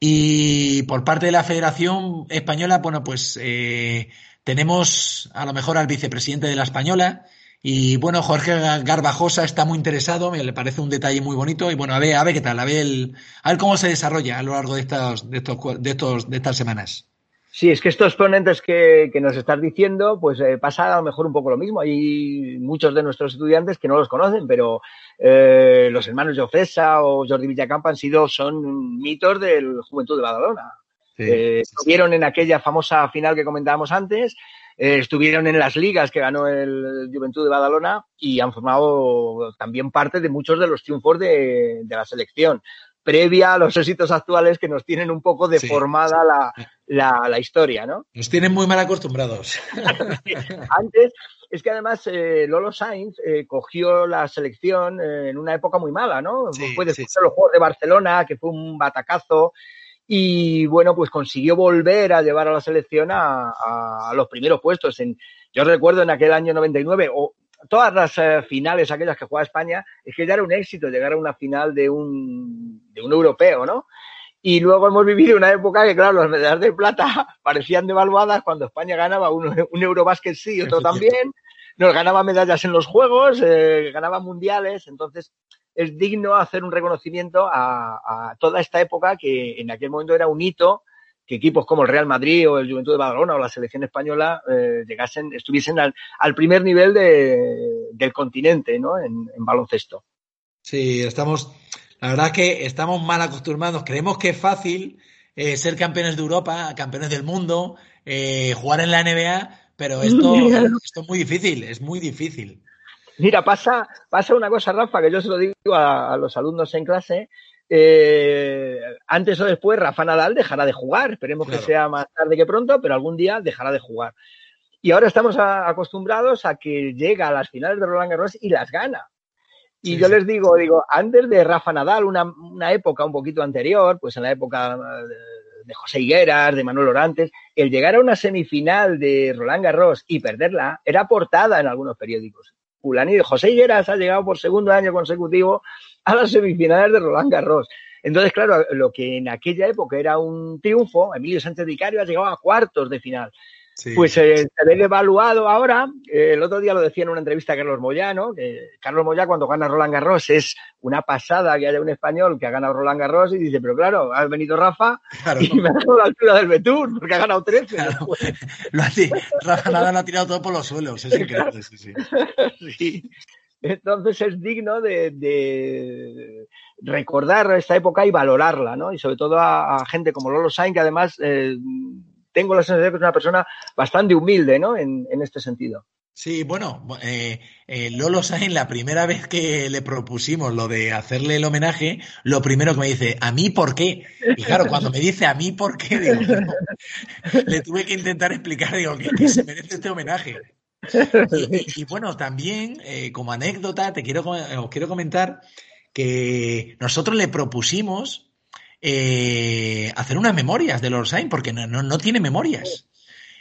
Y por parte de la Federación Española, bueno, pues eh, tenemos a lo mejor al vicepresidente de la Española. Y bueno, Jorge Garbajosa está muy interesado, me le parece un detalle muy bonito. Y bueno, a ver, a ver qué tal, a ver, el- a ver cómo se desarrolla a lo largo de estas, de estos, de estos, de estas semanas. Sí, es que estos ponentes que, que nos estás diciendo, pues eh, pasa a lo mejor un poco lo mismo. Hay muchos de nuestros estudiantes que no los conocen, pero eh, los hermanos Jofresa o Jordi Villacampa han sido, son mitos del Juventud de Badalona. Eh, estuvieron en aquella famosa final que comentábamos antes, eh, estuvieron en las ligas que ganó el Juventud de Badalona y han formado también parte de muchos de los triunfos de, de la selección, previa a los éxitos actuales que nos tienen un poco Sí, deformada la, la, la historia, ¿no? Nos tienen muy mal acostumbrados. Antes, es que además eh, Lolo Sainz eh, cogió la selección eh, en una época muy mala, ¿no? Sí, fue después sí, de los Juegos de Barcelona, que fue un batacazo, y bueno, pues consiguió volver a llevar a la selección a, los primeros puestos. En, yo recuerdo en aquel año 99, o todas las eh, finales, aquellas que jugaba España, es que ya era un éxito llegar a una final de un, de un europeo, ¿no? Y luego hemos vivido una época que, claro, las medallas de plata parecían devaluadas cuando España ganaba un, un Eurobásquet sí y otro también. Nos ganaba medallas en los Juegos, eh, ganaba mundiales. Entonces, es digno hacer un reconocimiento a, a toda esta época que en aquel momento era un hito que equipos como el Real Madrid o el Juventud de Badalona o la selección española eh, llegasen, estuviesen al, al primer nivel de, del continente, ¿no? En, en baloncesto. Sí, estamos, la verdad es que estamos mal acostumbrados. Creemos que es fácil eh, ser campeones de Europa, campeones del mundo, eh, jugar en la NBA, pero esto, esto es muy difícil, es muy difícil. Mira, pasa, pasa una cosa, Rafa, que yo se lo digo a, a los alumnos en clase. eh, antes o después, Rafa Nadal dejará de jugar. Esperemos Claro. que sea más tarde que pronto, pero algún día dejará de jugar. Y ahora estamos a- acostumbrados a que llega a las finales de Roland Garros y las gana. Y Sí, yo sí. les digo, digo, antes de Rafa Nadal, una, una época un poquito anterior, pues en la época de, de José Higueras, de Manuel Orantes, el llegar a una semifinal de Roland Garros y perderla era portada en algunos periódicos. Fulani de José Higueras ha llegado por segundo año consecutivo a las semifinales de Roland Garros. Entonces, claro, lo que en aquella época era un triunfo, Emilio Sánchez Vicario ha llegado a cuartos de final. Pues eh, se ve evaluado ahora, eh, el otro día lo decía en una entrevista a Carlos Moyano, que Carlos Moyá cuando gana Roland Garros es una pasada que haya un español que ha ganado Roland Garros y dice, pero claro, ha venido Rafa y me ha dado la altura del Betún, porque ha ganado 13. lo Rafa nada lo ha tirado todo por los suelos, es increíble, sí, Entonces es digno de, recordar esta época y valorarla, ¿no? Y sobre todo a, gente como Lolo Sainz, que además eh, tengo la sensación de que es una persona bastante humilde, ¿no? En, este sentido. Sí, bueno, eh, eh, Lolo Sainz, la primera vez que le propusimos lo de hacerle el homenaje, lo primero que me dice, ¿a mí por qué? Y claro, cuando me dice ¿a mí por qué? Digo, le tuve que intentar explicar, digo, que, se merece este homenaje. Y, bueno, también, eh, como anécdota, te quiero, os quiero comentar que nosotros le propusimos eh, hacer unas memorias de Lord Sainz, porque no, no, tiene memorias.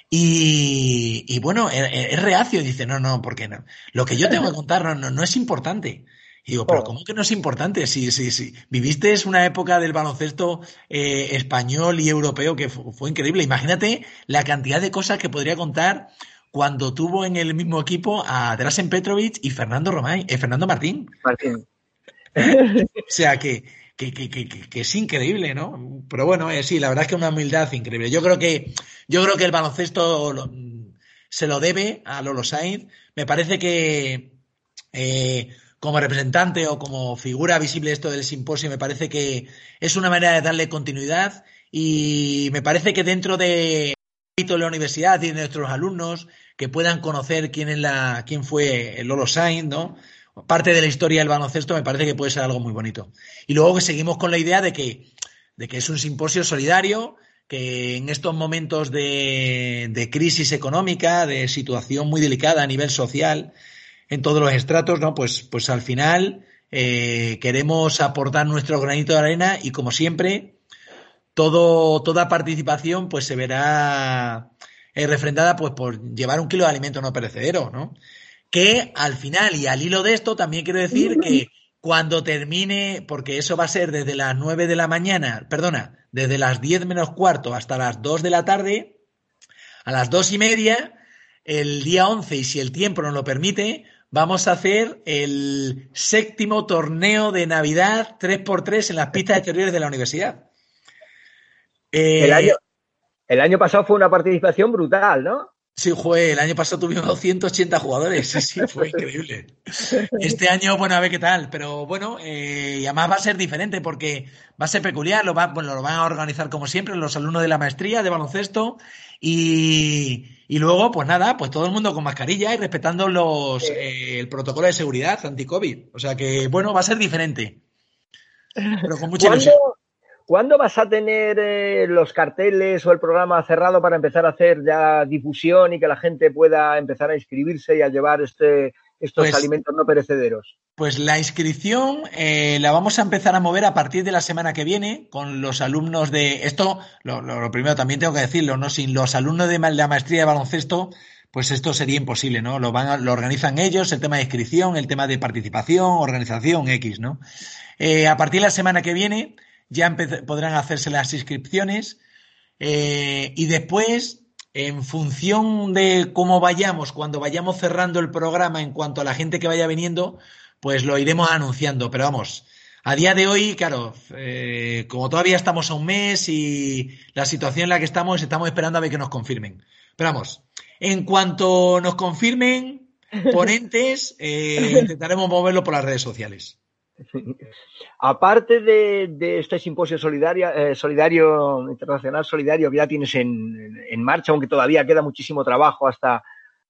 Y, bueno, es, reacio, dice, no, no, porque no. Lo que yo tengo que contar no, no, es importante. Y digo, pero oh. ¿cómo que no es importante? Si, si, si viviste una época del baloncesto eh, español y europeo que fue, increíble. Imagínate la cantidad de cosas que podría contar cuando tuvo en el mismo equipo a Drasen Petrovic y Fernando Romay, eh, Fernando Martín. Martín. o sea que que, es increíble, ¿no? Pero bueno, eh, sí, la verdad es que una humildad increíble. Yo creo que, yo creo que el baloncesto se lo debe a Lolo Sainz. Me parece que eh, como representante o como figura visible esto del simposio, me parece que es una manera de darle continuidad y me parece que dentro de la universidad y de nuestros alumnos que puedan conocer quién es la quién fue Lolo Sainz, ¿no? Parte de la historia del baloncesto me parece que puede ser algo muy bonito. Y luego que seguimos con la idea de que, de que es un simposio solidario, que en estos momentos de, crisis económica, de situación muy delicada a nivel social, en todos los estratos, ¿no? Pues, pues al final eh, queremos aportar nuestro granito de arena y como siempre, todo, toda participación pues se verá eh, refrendada pues por llevar un kilo de alimento no perecedero, ¿no? Que al final y al hilo de esto también quiero decir que cuando termine, porque eso va a ser desde las 9 de la mañana, perdona, desde las 10 menos cuarto hasta las 2 de la tarde, a las 2 y media, el día 11, y si el tiempo nos lo permite, vamos a hacer el séptimo torneo de Navidad 3x3 en las pistas exteriores de la universidad. el, año, el año pasado fue una participación brutal, ¿no? Sí, fue, el año pasado tuvimos 280 jugadores, sí, sí, fue increíble. Este año, bueno, a ver qué tal, pero bueno, eh, y además va a ser diferente porque va a ser peculiar, lo, va, bueno, lo van a organizar como siempre los alumnos de la maestría de baloncesto y, y luego, pues nada, pues todo el mundo con mascarilla y respetando los, eh, el protocolo de seguridad anti-COVID. O sea que, bueno, va a ser diferente. Pero con mucha ilusión. ¿Cuándo vas a tener eh, los carteles o el programa cerrado para empezar a hacer ya difusión y que la gente pueda empezar a inscribirse y a llevar este, estos pues alimentos no perecederos? Pues la inscripción eh, la vamos a empezar a mover a partir de la semana que viene con los alumnos de esto. Lo, primero también tengo que decirlo, no sin los alumnos de la maestría de baloncesto. Pues esto sería imposible, ¿no? Lo van lo organizan ellos, el tema de inscripción, el tema de participación, organización X, ¿no? Eh, a partir de la semana que viene ya podrán hacerse las inscripciones eh, y después, en función de cómo vayamos, cuando vayamos cerrando el programa en cuanto a la gente que vaya viniendo, pues lo iremos anunciando. Pero vamos, a día de hoy, claro, eh, como todavía estamos a un mes y la situación en la que estamos, estamos esperando a ver que nos confirmen. Pero vamos, en cuanto nos confirmen ponentes, eh, intentaremos moverlo por las redes sociales. Aparte de, este simposio eh, solidario, internacional solidario que ya tienes en, marcha, aunque todavía queda muchísimo trabajo hasta,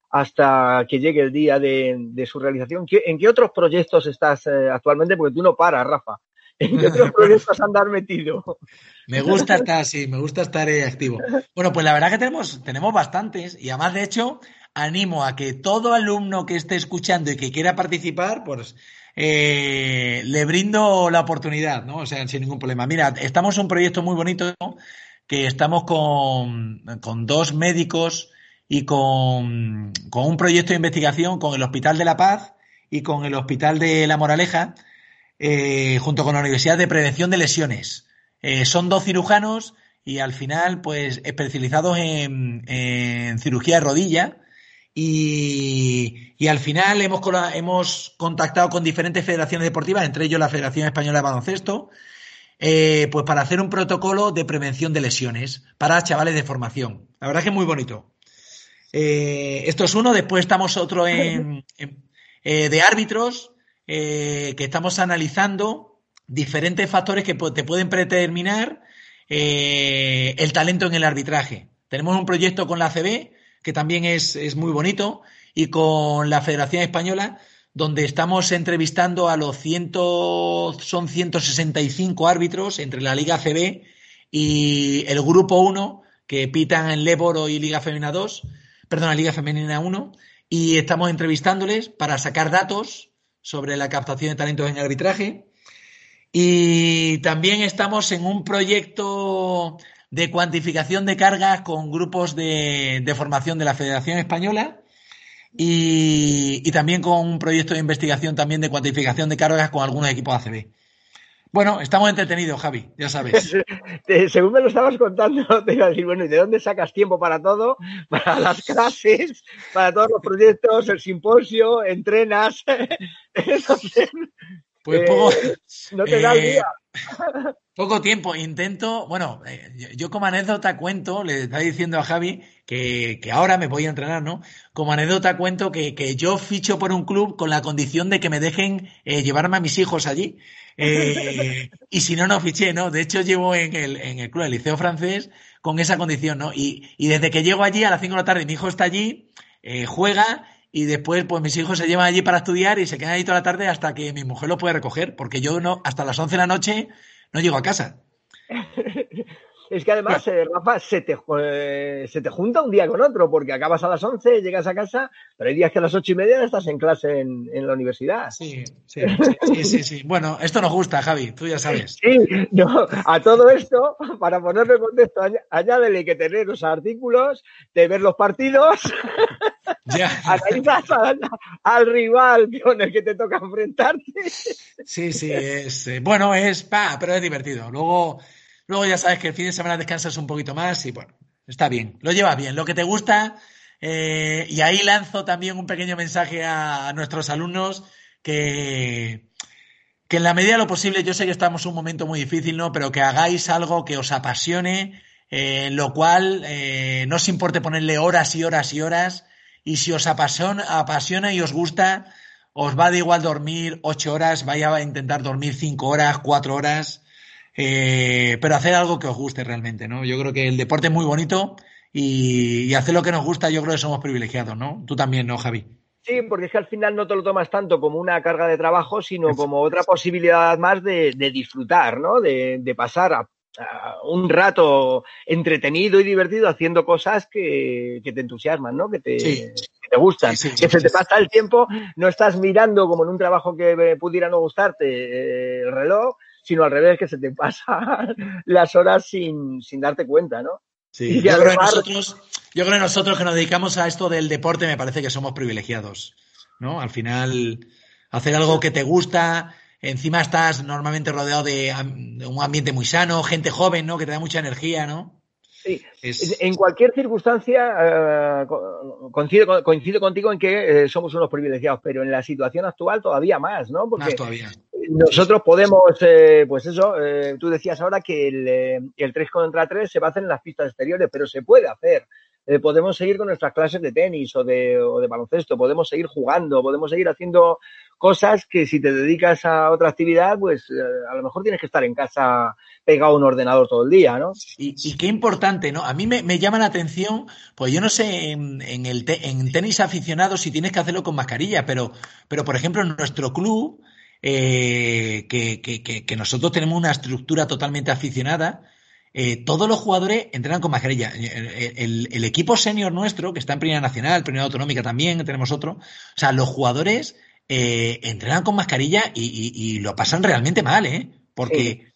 hasta que llegue el día de, su realización, ¿en qué otros proyectos estás eh, actualmente? Porque tú no paras, Rafa. ¿En qué otros proyectos andar metido? Me gusta estar, sí, me gusta estar eh, activo. Bueno, pues la verdad que tenemos, tenemos bastantes y además, de hecho, animo a que todo alumno que esté escuchando y que quiera participar, pues eh, le brindo la oportunidad, ¿no? O sea, sin ningún problema. Mira, estamos en un proyecto muy bonito que estamos con, dos médicos y con, un proyecto de investigación con el Hospital de la Paz y con el Hospital de La Moraleja. eh, junto con la Universidad de Prevención de Lesiones. Eh, son dos cirujanos y al final, pues, especializados en, cirugía de rodilla. Y, y al final hemos, hemos contactado con diferentes federaciones deportivas, entre ellos la Federación Española de Baloncesto, eh, pues para hacer un protocolo de prevención de lesiones para chavales de formación. La verdad es que es muy bonito. Eh, esto es uno, después estamos otro en, eh, de árbitros que estamos analizando diferentes factores que te pueden predeterminar el talento en el arbitraje. Tenemos un proyecto con la CB que también es, es muy bonito y con la Federación Española donde estamos entrevistando a los ciento, son 165 árbitros entre la Liga CB y el Grupo 1 que pitan en Leboro y Liga Femenina 2, perdón, la Liga Femenina 1, y estamos entrevistándoles para sacar datos sobre la captación de talentos en arbitraje. Y también estamos en un proyecto de cuantificación de cargas con grupos de, de formación de la Federación Española y, también con un proyecto de investigación también de cuantificación de cargas con algunos equipos ACB. Bueno, estamos entretenidos, Javi, ya sabes. Según me lo estabas contando, te iba a decir, bueno, ¿y de dónde sacas tiempo para todo? Para las clases, para todos los proyectos, el simposio, entrenas. pues poco, eh, no te da el eh, día. Poco tiempo, intento, bueno, eh, yo como anécdota cuento, le estaba diciendo a Javi que, ahora me voy a entrenar, ¿no? Como anécdota cuento que, yo ficho por un club con la condición de que me dejen eh, llevarme a mis hijos allí. Eh, y si no, no fiché, ¿no? De hecho, llevo en el, en el club, el Liceo Francés, con esa condición, ¿no? Y, y desde que llego allí a las 5 de la tarde, mi hijo está allí, juega y después pues mis hijos se llevan allí para estudiar y se quedan allí toda la tarde hasta que mi mujer lo puede recoger, porque yo no, hasta las 11 de la noche no llego a casa. Es que además, eh, Rafa, se te, eh, se te junta un día con otro, porque acabas a las 11, llegas a casa, pero hay días que a las ocho y media estás en clase en, la universidad. Sí, sí, sí, sí, Bueno, esto nos gusta, Javi, tú ya sabes. Sí, no, a todo esto, para ponerle contexto, añádele que tener los artículos, de ver los partidos, al, al, rival con el que te toca enfrentarte. Sí, sí, es, eh, bueno, es, pa, pero es divertido. Luego Luego ya sabes que el fin de semana descansas un poquito más y bueno, está bien, lo llevas bien, lo que te gusta. Eh, y ahí lanzo también un pequeño mensaje a, nuestros alumnos que, que en la medida de lo posible, yo sé que estamos en un momento muy difícil, ¿no? Pero que hagáis algo que os apasione, eh, lo cual eh, no os importe ponerle horas y horas y horas. Y si os apasiona, apasiona y os gusta, os va de igual dormir ocho horas, vaya a intentar dormir cinco horas, cuatro horas. Eh, pero hacer algo que os guste realmente, ¿no? Yo creo que el deporte es muy bonito y, hacer lo que nos gusta, yo creo que somos privilegiados, ¿no? Tú también, ¿no, Javi? Sí, porque es que al final no te lo tomas tanto como una carga de trabajo, sino como otra posibilidad más de, disfrutar, ¿no? De, pasar un rato entretenido y divertido haciendo cosas que, te entusiasman, ¿no? Que te, te gustan. que se te pasa el tiempo, no estás mirando como en un trabajo que pudiera no gustarte eh, el reloj, sino al revés, que se te pasan las horas sin, sin darte cuenta, ¿no? Sí, yo, creo que nosotros, yo creo que nosotros que nos dedicamos a esto del deporte me parece que somos privilegiados, ¿no? Al final, hacer algo que te gusta, encima estás normalmente rodeado de, de un ambiente muy sano, gente joven, ¿no? Que te da mucha energía, ¿no? Sí, en cualquier circunstancia eh, coincido, coincido, contigo en que eh, somos unos privilegiados, pero en la situación actual todavía más, ¿no? Porque todavía. nosotros podemos, eh, pues eso, tú decías ahora que el, el 3 contra 3 se va a hacer en las pistas exteriores, pero se puede hacer. podemos seguir con nuestras clases de tenis o de, o de baloncesto, podemos seguir jugando, podemos seguir haciendo cosas que si te dedicas a otra actividad, pues a lo mejor tienes que estar en casa pegado a un ordenador todo el día, ¿no? Y, qué importante, ¿no? A mí me, llama la atención, pues yo no sé en, el en tenis aficionado si tienes que hacerlo con mascarilla, pero, pero por ejemplo, en nuestro club, eh, que, que, que, nosotros tenemos una estructura totalmente aficionada, eh, todos los jugadores entrenan con mascarilla. El, equipo senior nuestro, que está en Primera Nacional, Primera Autonómica también, tenemos otro, o sea, los jugadores eh, entrenan con mascarilla y, lo pasan realmente mal, ¿eh? Porque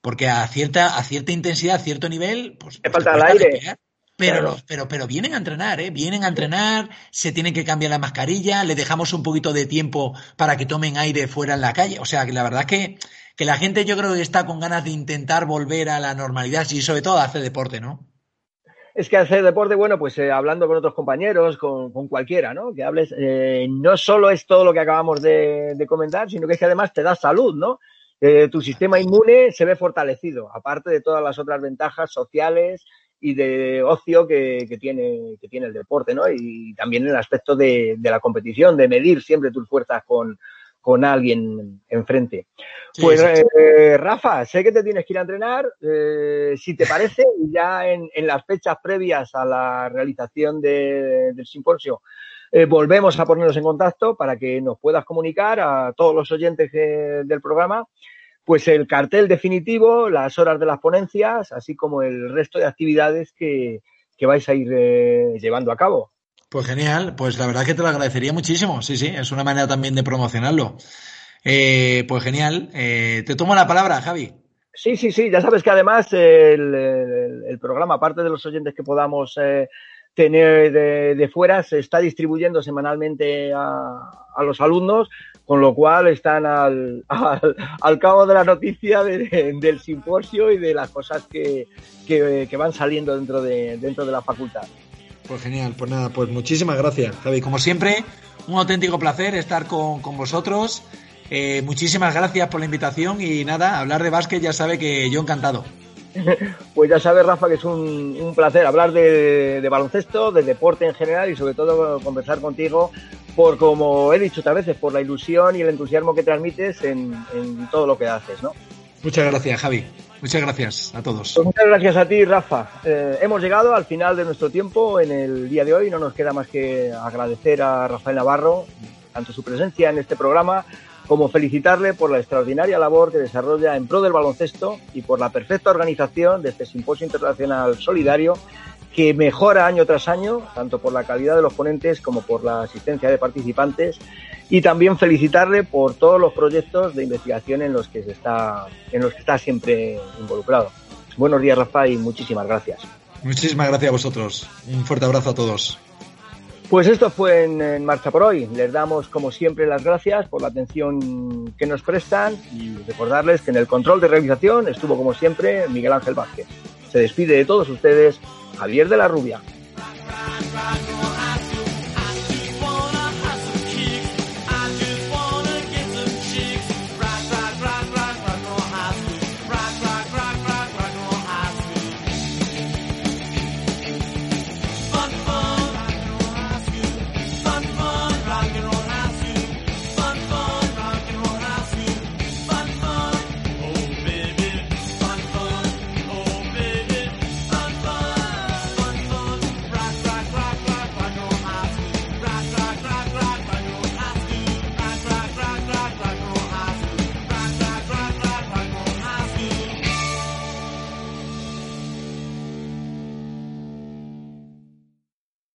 porque a cierta, a cierta intensidad, a cierto nivel, pues. Te falta el aire. Pero, pero, pero vienen a entrenar, ¿eh? Vienen a entrenar, se tienen que cambiar la mascarilla, le dejamos un poquito de tiempo para que tomen aire fuera en la calle. O sea, que la verdad es que, que la gente yo creo que está con ganas de intentar volver a la normalidad y sobre todo a hacer deporte, ¿no? Es que hacer deporte, bueno, pues eh, hablando con otros compañeros, con, cualquiera, ¿no? Que hables, eh, no solo es todo lo que acabamos de, comentar, sino que es que además te da salud, ¿no? Eh, tu sistema inmune se ve fortalecido, aparte de todas las otras ventajas sociales, y de ocio que, tiene, que tiene el deporte, ¿no? Y también el aspecto de, la competición, de medir siempre tus fuerzas con, con alguien enfrente. pues eh, Rafa, sé que te tienes que ir a entrenar. Eh, si te parece, ya en, las fechas previas a la realización del simposio, eh, volvemos a ponernos en contacto para que nos puedas comunicar a todos los oyentes del programa pues el cartel definitivo, las horas de las ponencias, así como el resto de actividades que, vais a ir eh, llevando a cabo. Pues genial, pues la verdad que te lo agradecería muchísimo, sí, sí, es una manera también de promocionarlo. Eh, pues genial, eh, te tomo la palabra, Javi. Sí, sí, sí, ya sabes que además el, programa, aparte de los oyentes que podamos tener de, fuera, se está distribuyendo semanalmente a los alumnos con lo cual están al, al, cabo de la noticia del simposio y de las cosas que, van saliendo dentro de, dentro de la facultad. Pues genial, pues nada, pues muchísimas gracias, Javi. Como siempre, un auténtico placer estar con, vosotros. Eh, muchísimas gracias por la invitación y nada, hablar de básquet ya sabe que yo encantado. Pues ya sabes, Rafa, que es un, placer hablar de, de, baloncesto, de deporte en general y sobre todo conversar contigo por, como he dicho otras veces, por la ilusión y el entusiasmo que transmites en, todo lo que haces, ¿no? Muchas gracias, Javi. Muchas gracias a todos. Pues muchas gracias a ti, Rafa. Eh, hemos llegado al final de nuestro tiempo en el día de hoy. No nos queda más que agradecer a Rafael Navarro tanto su presencia en este programa como felicitarle por la extraordinaria labor que desarrolla en pro del baloncesto y por la perfecta organización de este Simposio Internacional Solidario que mejora año tras año, tanto por la calidad de los ponentes como por la asistencia de participantes, y también felicitarle por todos los proyectos de investigación en los que se está, en los que está siempre involucrado. Buenos días, Rafa, y muchísimas gracias. Muchísimas gracias a vosotros. Un fuerte abrazo a todos. Pues esto fue en, Marcha por hoy. Les damos, como siempre, las gracias por la atención que nos prestan y recordarles que en el control de realización estuvo, como siempre, Miguel Ángel Vázquez. Se despide de todos ustedes Javier de la Rubia.